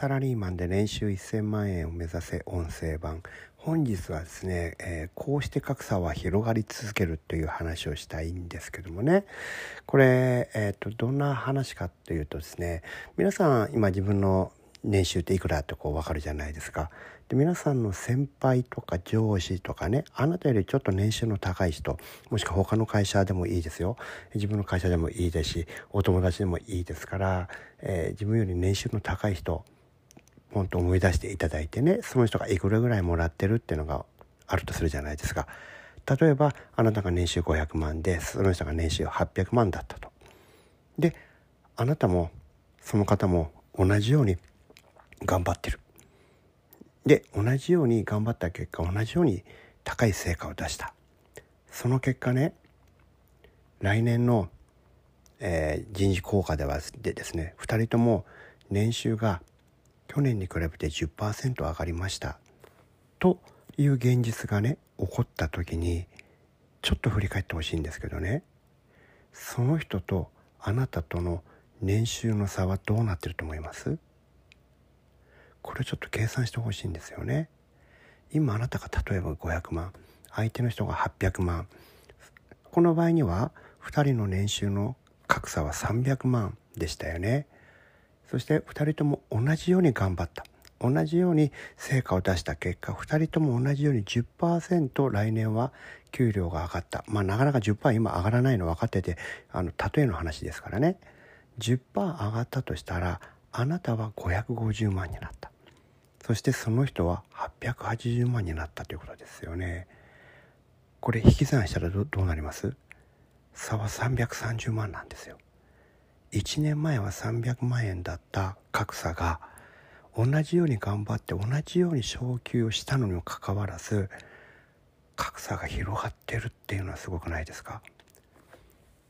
サラリーマンで年収1000万円を目指せ音声版。本日はですね、えー、こうして格差は広がり続けるという話をしたいんですけどもね。これ、えーと、どんな話かというとですね皆さん今自分の年収っていくらってこう分かるじゃないですか。で皆さんの先輩とか上司とかねあなたよりちょっと年収の高い人もしくは他の会社でもいいですよ。自分の会社でもいいですしお友達でもいいですから、えー、自分より年収の高い人ポンと思い出していただいてねその人がいくらぐらいもらってるっていうのがあるとするじゃないですか。例えばあなたが年収500万でその人が年収800万だったと。であなたもその方も同じように頑張ってる。で同じように頑張った結果同じように高い成果を出した。その結果ね来年の、えー、人事効果ではでですね2人とも年収が去年に比べて10%上がりました。という現実がね起こった時にちょっと振り返ってほしいんですけどね。その人とあなたとの年収の差はどうなってると思います？これちょっと計算してほしいんですよね。今あなたが例えば500万相手の人が800万この場合には2人の年収の格差は300万でしたよね。そして2人とも同じように頑張った。同じように成果を出した結果2人とも同じように10%来年は給料が上がった。まあなかなか10%今上がらないの分かっててあの例えの話ですからね。10%上がったとしたらあなたは550万になった。そしてその人は880万になったということですよね。これ引き算したらどうなります？差は330万なんですよ。1年前は300万円だった格差が同じように頑張って同じように昇給をしたのにもかかわらず格差が広がってるっていうのはすごくないですか？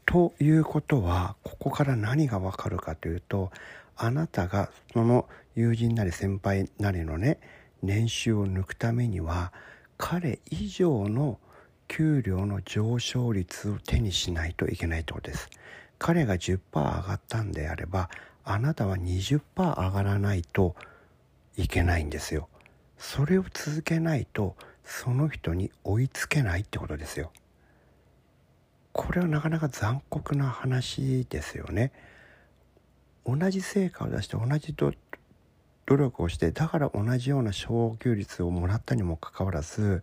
ということはここから何がわかるかというとあなたがその友人なり先輩なりのね年収を抜くためには彼以上の給料の上昇率を手にしないといけないってことです。彼が10%上がったんであればあなたは20%上がらないといけないんですよ。それを続けないとその人に追いつけないってことですよ。これはなかなか残酷な話ですよね。同じ成果を出して同じ努力をしてだから同じような昇給率をもらったにもかかわらず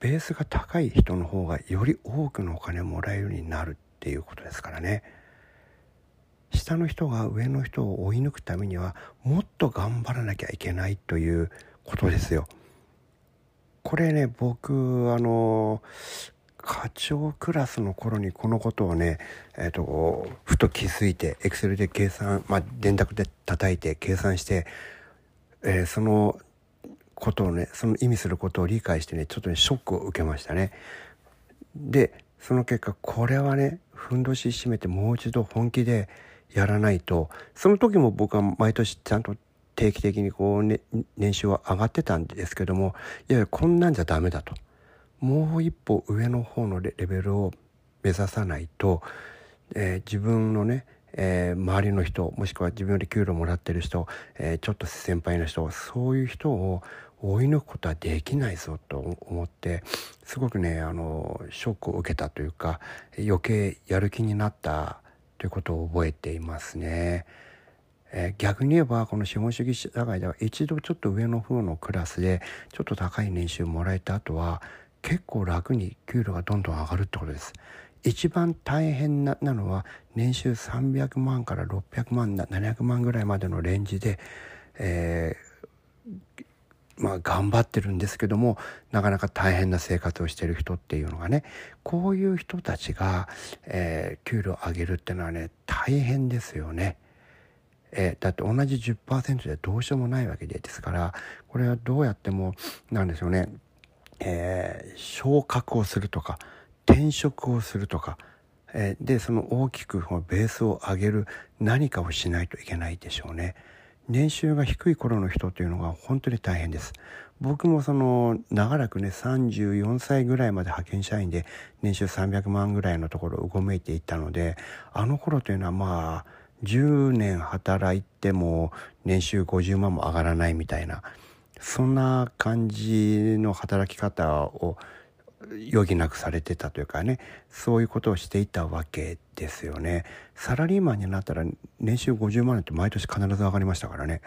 ベースが高い人の方がより多くのお金をもらえるようになるっていうことですからね下の人が上の人を追い抜くためにはもっと頑張らなきゃいけないということですよ。これね僕あの課長クラスの頃にこのことをね、えーと、ふと気づいてエクセルで計算、まあ、電卓で叩いて計算して、えー、そのことをねその意味することを理解してねちょっとねショックを受けましたね。でその結果これはねふんどし締めてもう一度本気でやらないとその時も僕は毎年ちゃんと定期的にこう、ね、年収は上がってたんですけどもいやいやこんなんじゃダメだと。もう一歩上の方のレベルを目指さないと、えー、自分のね、えー、周りの人もしくは自分より給料もらってる人、えー、ちょっと先輩の人そういう人を追い抜くことはできないぞと思ってすごくねあのショックを受けたというか余計やる気になったということを覚えていますね。え、逆に言えばこの資本主義社会では一度ちょっと上の方のクラスでちょっと高い年収をもらえた後は結構楽に給料がどんどん上がるってことです。一番大変なのは年収300万から600万700万ぐらいまでのレンジで、えー、まあ、頑張ってるんですけどもなかなか大変な生活をしてる人っていうのがねこういう人たちが、えー、給料上げるっていうのはね大変ですよね。えー、だって同じ10%でどうしようもないわけでですからこれはどうやってもなんでしょうね、えー、昇格をするとか転職をするとか、え、でその大きくベースを上げる何かをしないといけないでしょうね。年収が低い頃の人というのが本当に大変です。僕もその長らくね34歳ぐらいまで派遣社員で年収300万ぐらいのところをうごめいていったのであの頃というのはまあ10年働いても年収50万も上がらないみたいなそんな感じの働き方を余儀なくされてたというかねそういうことをしていたわけですよね。サラリーマンになったら年収50万円って毎年必ず上がりましたからね。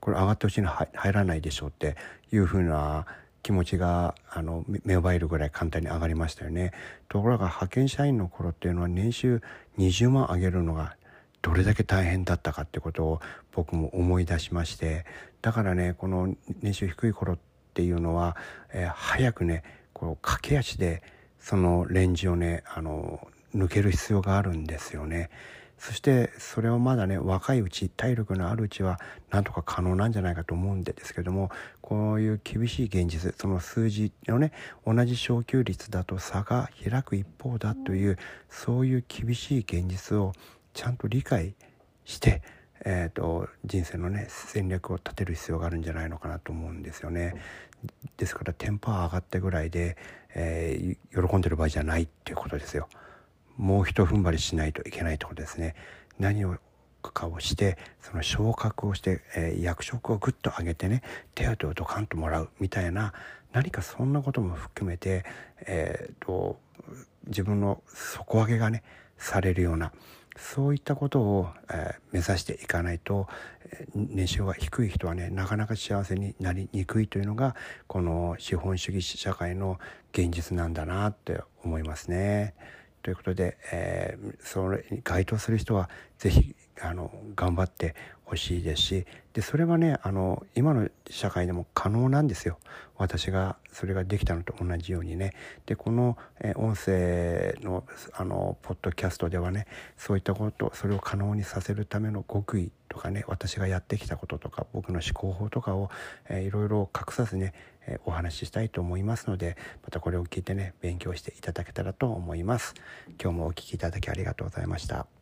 これ上がってほしいの入らないでしょうっていうふうな気持ちがあの芽生えるぐらい簡単に上がりましたよね。ところが派遣社員の頃っていうのは年収20万上げるのがどれだけ大変だったかってことを僕も思い出しましてだからねこの年収低い頃っていうのは、えー、早くねこう駆け足でそのレンジをねあの抜ける必要があるんですよね。そしてそれをまだね若いうち体力のあるうちはなんとか可能なんじゃないかと思うんですけどもこういう厳しい現実その数字のね同じ昇給率だと差が開く一方だというそういう厳しい現実をちゃんと理解してえーと、人生のね戦略を立てる必要があるんじゃないのかなと思うんですよね。ですからテンポは上がってぐらいで、えー、喜んでる場合じゃないっていうことですよ。もうひと踏ん張りしないといけないってことですね。何をかをしてその昇格をして、えー、役職をぐっと上げてね手当をドカンともらうみたいな何かそんなことも含めて、えーと自分の底上げがねされるようなそういったことを、え、目指していかないと、え、年収が低い人はねなかなか幸せになりにくいというのがこの資本主義社会の現実なんだなって思いますね。ということで、えー、それに該当する人は是非あの頑張ってほしいですしでそれはねあの今の社会でも可能なんですよ。私がそれができたのと同じようにね。でこの、え音声のあのポッドキャストではねそういったことそれを可能にさせるための極意とかね私がやってきたこととか僕の思考法とかを、えー、いろいろ隠さずね、え、お話ししたいと思いますのでまたこれを聞いてね勉強していただけたらと思います。今日もお聴きいただきありがとうございました。